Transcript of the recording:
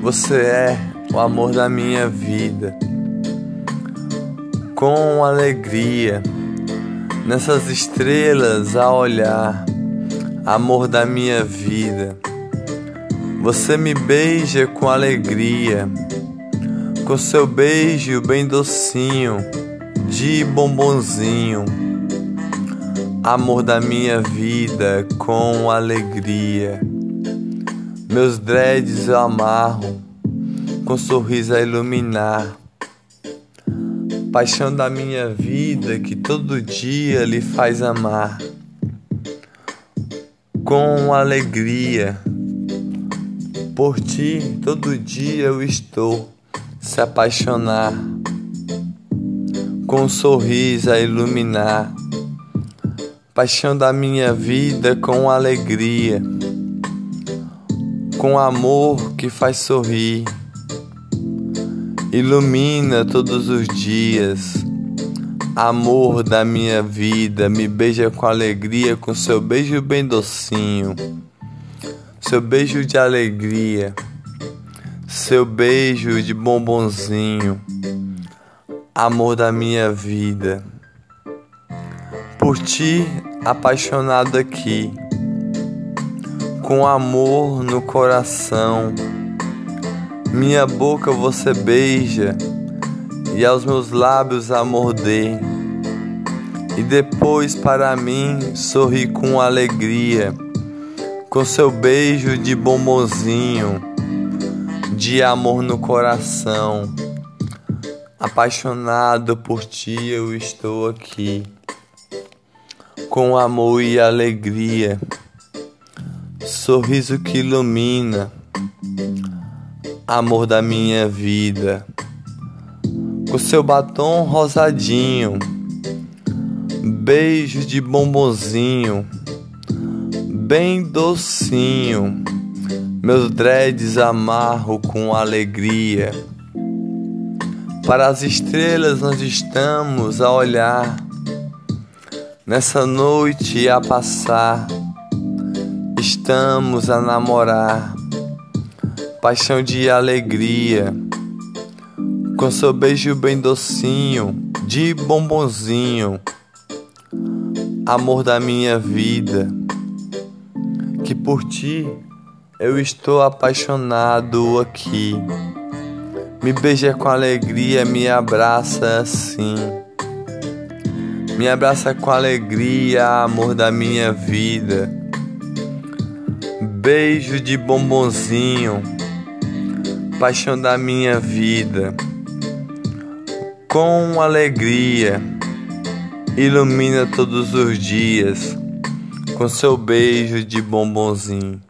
Você é o amor da minha vida. Com alegria, nessas estrelas a olhar, amor da minha vida. Você me beija com alegria, com seu beijo bem docinho, de bombonzinho. Amor da minha vida com alegria. Meus dreads eu amarro, com sorriso a iluminar. Paixão da minha vida que todo dia lhe faz amar. Com alegria, por ti todo dia eu estou se apaixonar. Com um sorriso a iluminar. Paixão da minha vida com alegria com amor que faz sorrir, ilumina todos os dias. Amor da minha vida, me beija com alegria, com seu beijo bem docinho, seu beijo de alegria, seu beijo de bombonzinho, amor da minha vida. Por ti, apaixonado aqui com amor no coração. Minha boca você beija e aos meus lábios a morder. E depois para mim sorri com alegria, com seu beijo de bombonzinho, de amor no coração. Apaixonado por ti eu estou aqui, com amor e alegria sorriso que ilumina, amor da minha vida. Com seu batom rosadinho, beijo de bombonzinho, bem docinho. Meus dreads amarro com alegria. Para as estrelas nós estamos a olhar, nessa noite a passar Estamos a namorar, paixão de alegria, com seu beijo bem docinho, de bombonzinho, amor da minha vida, que por ti eu estou apaixonado aqui. Me beija com alegria, me abraça assim. Me abraça com alegria, amor da minha vida beijo de bombonzinho, paixão da minha vida. Com alegria, ilumina todos os dias com seu beijo de bombonzinho.